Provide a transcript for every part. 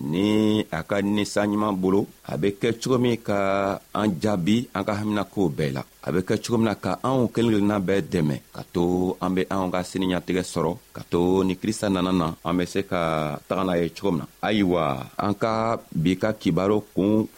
ni a ka ninsan ɲuman bolo a bɛ kɛ cogo min ka an jaabi an ka haminakow bɛɛ la a bɛ kɛ cogo min na ka anw kelen kelenna bɛɛ dɛmɛ ka to an bɛ anw ka siniɲatigɛ sɔrɔ ka to ni krista nana na an bɛ se ka taga n'a ye cogo min na ayiwa an ka bi ka kibaru kun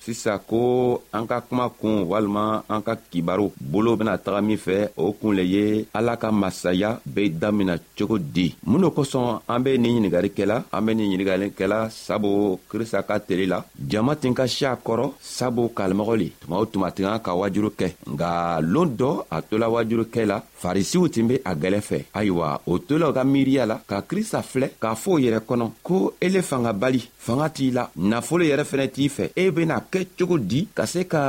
sisan ko an ka kuma kun walima an ka kibaru bolo bena taga min fɛ o kun le ye ala ka masaya be damina cogo di mun do kosɔn an be nin ɲiningari kɛla an be nin ɲiningari kɛla sabu krista ka teli la jama tin ka siya kɔrɔ sabu kalimɔgɔ le tuma o tuma tin ka wajuru kɛ nka loon dɔ a tola wajuru kɛ la farisiw tin be a gwɛlɛ fɛ ayiwa o tola ka miiriya la ka krista filɛ k'a fɔ o yɛrɛ kɔnɔ ko ele fanga bali fanga t'i la nafolo yɛrɛ fɛnɛ t'i fɛ e bena kɛ cogo di ka se ka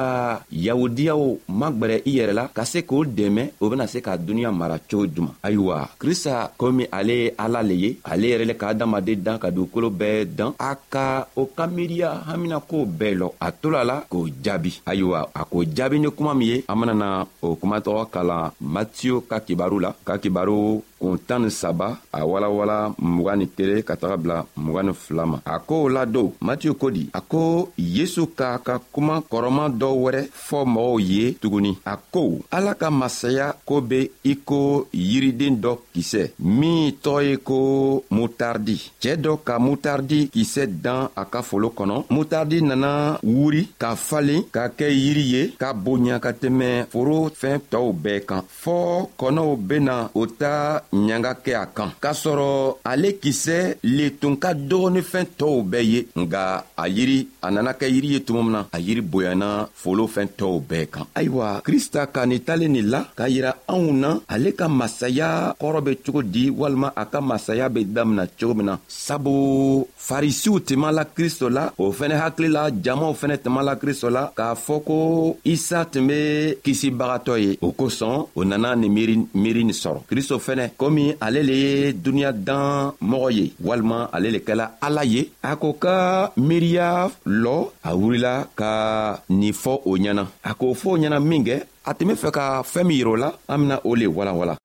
yahudiyaw magwɛrɛ i yɛrɛ la ka se k'o dɛmɛ o bena se ka duniɲa mara cogo juman ayiwa krista komi ale ye ala le ye ale yɛrɛ le ka adamaden dan ka dugukolo bɛɛ dan a ka o ka miiriya haminakow bɛɛ lɔ a tola la k'o jaabi ayiwa a k'o jaabi ni kuma min ye an benana o kuma tɔgɔ kalan matiyo ka kibaru la ka kibaru kun tan ni saba a walawala mugan ni kelen ka taga bila mugan ni fila ma a ko la don matiyo ko di a ko yesu k'a ka kuma kɔrɔman dɔ wɛrɛ fɔ mɔgɔw ye tuguni a ko ala ka masaya ko be i ko yiriden dɔ kisɛ min tɔɔ ye ko mutardi cɛɛ dɔ ka mutardi kisɛ dan a ka folo kɔnɔ mutardi nana wuri ka falen ka kɛ yiri ye ka bonya ka tɛmɛ foro fɛn tɔɔw bɛɛ kan fɔɔ kɔnɔw bena o ta ɲanga kɛ a kan k'a sɔrɔ ale kisɛ le tun ka dɔgɔninfɛn tɔɔw bɛɛ ye nga a yiri a nana kɛ yiri ye tuma min na a yiri bonyana folofɛn tɔɔw bɛɛ kan ayiwa krista ka ni talen nin la k'a yira anw na ale ka masaya kɔrɔ be cogo di walima a ka masaya be damina cogo min na sabu farisiw tuma la kristo la o fɛnɛ hakili la jamaw fɛnɛ tuma la kristo la k'a fɔ ko isa tun be kisibagatɔ ye o kosɔn o nana nin miiri miiri nin sɔrɔ kristo fɛnɛ komi ale le ye duniɲa dan mɔgɔ ye walima ale le kɛla ala ye a ko ka miiriya lɔ a wurila ka nin fɔ o ɲɛna a k'o fɔ o ɲɛna minkɛ a tun be fɛ ka fɛɛn min yirɛ o la an bena o le walanwalan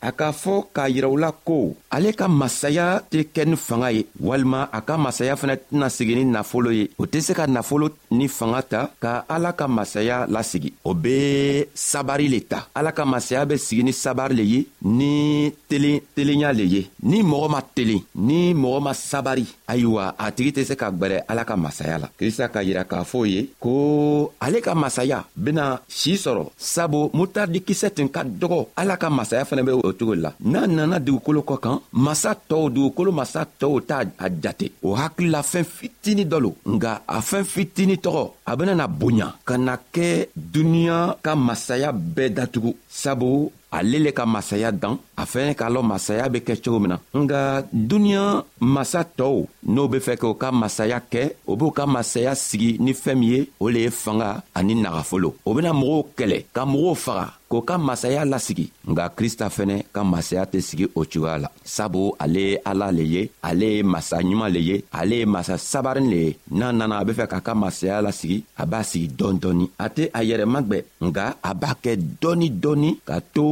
a k'a fɔ k'a yira u la ko ale ka masaya tɛ kɛ ni fanga ye walima a ka masaya fana tɛna sigi ni nafolo ye o tɛ se ka nafolo ni fanga ta ka ala ka masaya lasigi o bɛ sabari le ta ala ka masaya bɛ sigi ni sabari le ye ni telen telenya le ye ni mɔgɔ ma telen ni mɔgɔ ma sabari ayiwa a tigi tɛ se ka gwɛrɛ ala ka masaya la krista ka yira k'a fɔ ye ko ale ka masaya bena sii sɔrɔ sabu mutardikisɛ tun ka dɔgɔ ala ka masaya fɛnɛ be o cogo la n'a nana dugukolo kɔ kan masa tɔw dugukolo masa tɔw t'a a jate o hakilila fɛn fitini dɔ lo nga a fɛn fitini tɔgɔ a benana bonya ka na kɛ duniɲa ka masaya bɛɛ datugu sabu ale le ka masaya dan a fɛnɛ k'a lɔn masaya be kɛ cogo min na nga duniɲa masa tɔɔw n'o be fɛ k'o ka masaya kɛ o b'o ka masaya sigi ni fɛɛn min ye o le ye fanga ani nagafolo o bena mɔgɔw kɛlɛ ka mɔgɔw faga k'o ka masaya lasigi nka krista fɛnɛ ka masaya tɛ sigi o cogoya la sabu ale ye ala le ye ale ye masa ɲuman le ye ale ye masa sabarin le ye n'a nana a be fɛ k'a ka masaya lasigi a b'a sigi dɔɔni dɔɔni a tɛ a yɛrɛ magwɛ nka a b'a kɛ dɔɔni dɔɔni ka to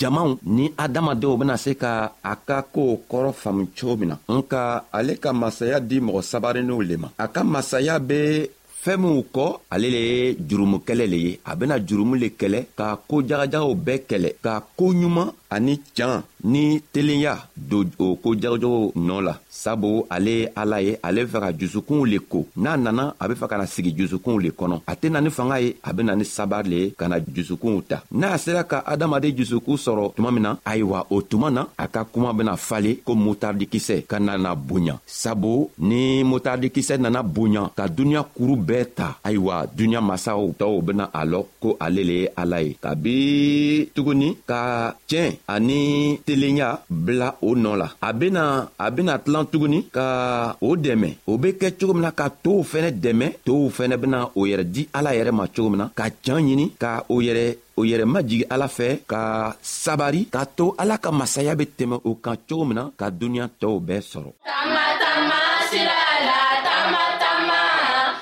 jamaw ni adamadenw bena se ka a ka koo kɔrɔ faamu cogo min na nka ale ka masaya di mɔgɔ sabarinninw le ma a ka masaya be fɛɛn minw kɔ ale le ye jurumu kɛlɛ le ye a bena jurumu le kɛlɛ ka koo jagajagaw bɛɛ kɛlɛ ka koo ɲuman ani can ni telenya don o ko jagojago nɔɔ la sabu ale ye ala ye ale be fɛ ka jusukunw le ko n'a nana a be fɛ ka na sigi jusukunw le kɔnɔ a tɛ na ni fanga ye a be na ni sabari le ye ka na jusukunw ta n'a sera ka adamaden jusukun sɔrɔ tuma min na ayiwa o tuma na a ka kuma bena fale ko mutardikisɛ ka nana bonya sabu ni mutardikisɛ nana bonya ka duniɲa kuru bɛɛ ta ayiwa duniɲa masaw tɔɔw bena a lɔ ko ale le ye ala ye kabi tuguni ka tiɲɛ ani telenya bila o nɔ la a bena a bena tilan tuguni ka o dɛmɛ o be kɛ cogo min na ka tow fɛnɛ dɛmɛ tow fɛnɛ bena o yɛrɛ di ala yɛrɛ ma cogo min na ka can ɲini ka o yɛrɛ o yɛrɛ majigi ala fɛ ka sabari k'a to ala ka masaya be tɛmɛ o kan cogo min na ka duniɲa tɔɔw bɛɛ sɔrɔ tama, tama,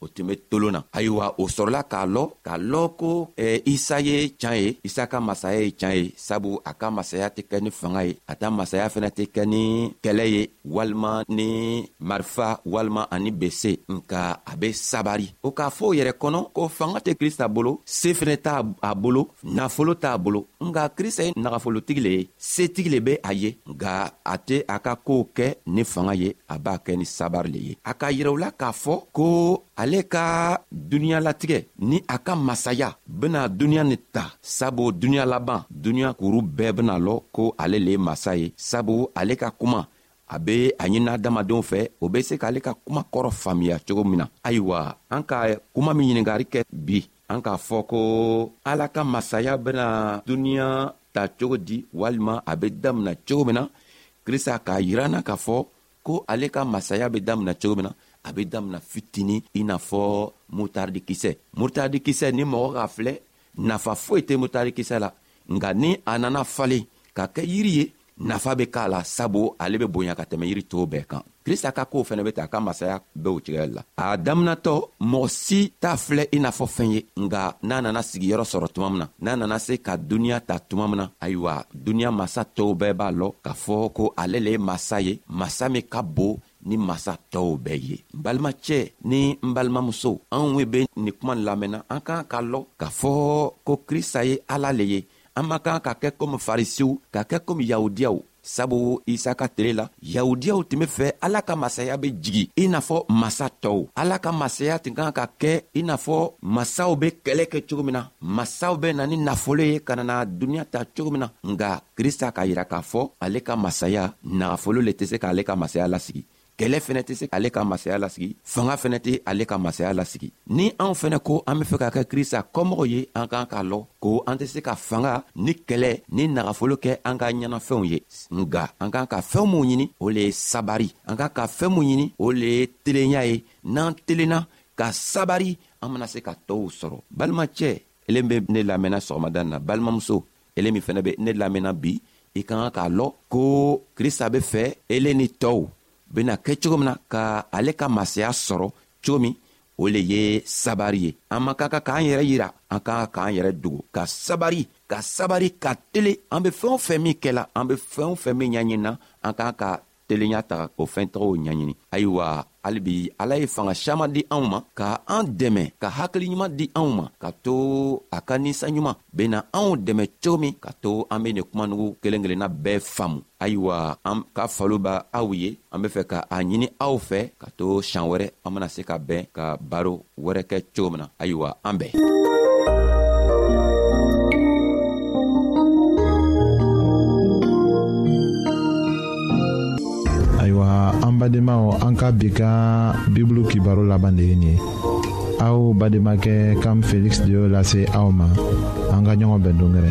o tun be tolon na ayiwa o sɔrɔla k'a lɔ k'a lɔ ko eh, isa ye can ye isa ka masaya ye can ye sabu a ka masaya tɛ kɛ ni fanga ye a ta masaya fɛnɛ tɛ kɛ ni kɛlɛ ye walima ni marifa walima ani bese nka a be sabari o k'a fɔ o yɛrɛ kɔnɔ ko fanga tɛ krista bolo see fɛnɛ t'a a bolo nafolo t'a bolo nka krista ye nagafolotigi le ye setigi le bɛ a ye nka a tɛ a ka koow kɛ ni fanga ye a b'a kɛ ni sabari le ye a ka yirɛwla k'a fɔ ko ale ka duniyalatigɛ ni a ka masaya bena duniɲa ni ta sabu duniɲa laban duniɲa kuru bɛɛ bena lɔ ko ale le ye masa ye sabu ale ka kuma a be a ɲinina adamadenw fɛ o be se k'ale ka kuma kɔrɔ faamiya cogo min na ayiwa an ka kuma min ɲiningari kɛ bi an k'a fɔ ko ala ka masaya bena duniɲa ta cogo di walima a be damina cogo min na krista k'a yiranna k'a fɔ ko ale ka masaya be damina cogo min na a be damina fitini i n'a fɔ mutardikisɛ mutardikisɛ ni mɔgɔ k'a filɛ nafa foyi tɛ mutardikisɛ la nka ni a nana falen ka kɛ yiri ye nafa bɛ k'a la sabu ale bɛ bonya ka tɛmɛ yiri tɔw bɛɛ kan krista ka koow fɛnɛ bɛ ta a ka masaya bɛɛ o cogoya la a daminatɔ mɔgɔ si t'a filɛ i n'a fɔ fɛn ye nga n'a nana sigiyɔrɔ sɔrɔ tuma min na n'a nana se ka duniɲa ta tuma min na ayiwa duniɲa masa tɔw bɛɛ b'a lɔn k'a fɔ ko ale le ye masa ye masa min ka bon ni masa tɔɔw bɛɛ ye n balimacɛ ni n balimamuso anw we be nin kuma lamɛnna an k'an ka lɔ k'a fɔ ko krista ye ala le ye an man kan ka kɛ komi farisiw ka kɛ komi yahudiyaw sabu isa ka tile la yahudiyaw tun be fɛ ala ka masaya be jigi i n'a fɔ masa tɔw ala ka masaya tun kan ka kɛ i n'a fɔ masaw be kɛlɛ kɛ cogo min na masaw be na ni nafolo ye ka nana duniɲa ta cogo min na nga krista k'a yira k'a fɔ ale ka masaya nagafolo le tɛ se k'ale ka masaya lasigi kɛlɛ fɛnɛ tɛ se ale ka masaya lasigi fanga fɛnɛ tɛ ale ka masaya lasigi ni anw fɛnɛ ko an be fɛ ka kɛ krista kɔmɔgɔ ye an k'an k'a lɔ ko an tɛ se ka fanga ni kɛlɛ ni nagafolo kɛ an ka ɲɛnafɛnw ye nga an k'an ka fɛɛn minw ɲini o le ye sabari an k'an ka fɛɛn minw ɲini o le ye telenya ye n'an telenna ka sabari an bena se ka tɔɔw sɔrɔ balimacɛ elen be ne lamɛnna sɔgɔmada na balimamuso ele min fɛnɛ be ne lamɛnna bi i ka kan k'a lɔn ko krista be fɛ ele ni tɔɔw bena kɛ cogo min na ka ale ka masaya sɔrɔ cogo min o le ye sabari ye an man ka ka k'an yɛrɛ yira an ka ka k'an yɛrɛ dogo ka sabari ka sabari ka tele an be fɛɛn o fɛn min kɛla an be fɛɛn o fɛn min ɲaɲinina an k'an ka telenya ta o fɛntɔgɔw ɲaɲini ayiwa halibi ala ye fanga siaman di anw ma ka an dɛmɛ ka hakili ɲuman di anw ma ka to a ka ninsa ɲuman bena anw dɛmɛ cogo min ka to an be ne kumanugu kelen kelenna bɛɛ faamu ayiwa an ka falo b' aw ye an be fɛ ka a ɲini aw fɛ ka to sian wɛrɛ an bena se ka bɛn ka baro wɛrɛ kɛ cogo min na ayiwa an bɛɛ ayiwa an badenmaw an ka bi ka bibulu kibaro laban de ye nin ye aw bademakɛ kam feliksi de y'o lase aw ma an ka ɲɔgɔn bɛn dongɛrɛ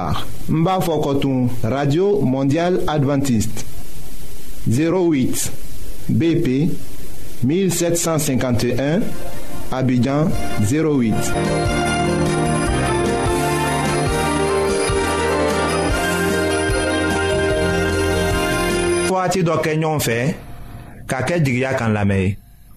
Ah, n b'a fɔ kɔtun radio mondial adventiste 08 bp 1751 abidjan 08 waati dɔ kɛ ɲɔgɔn fɛ ka kɛ jigiya kan lamɛn ye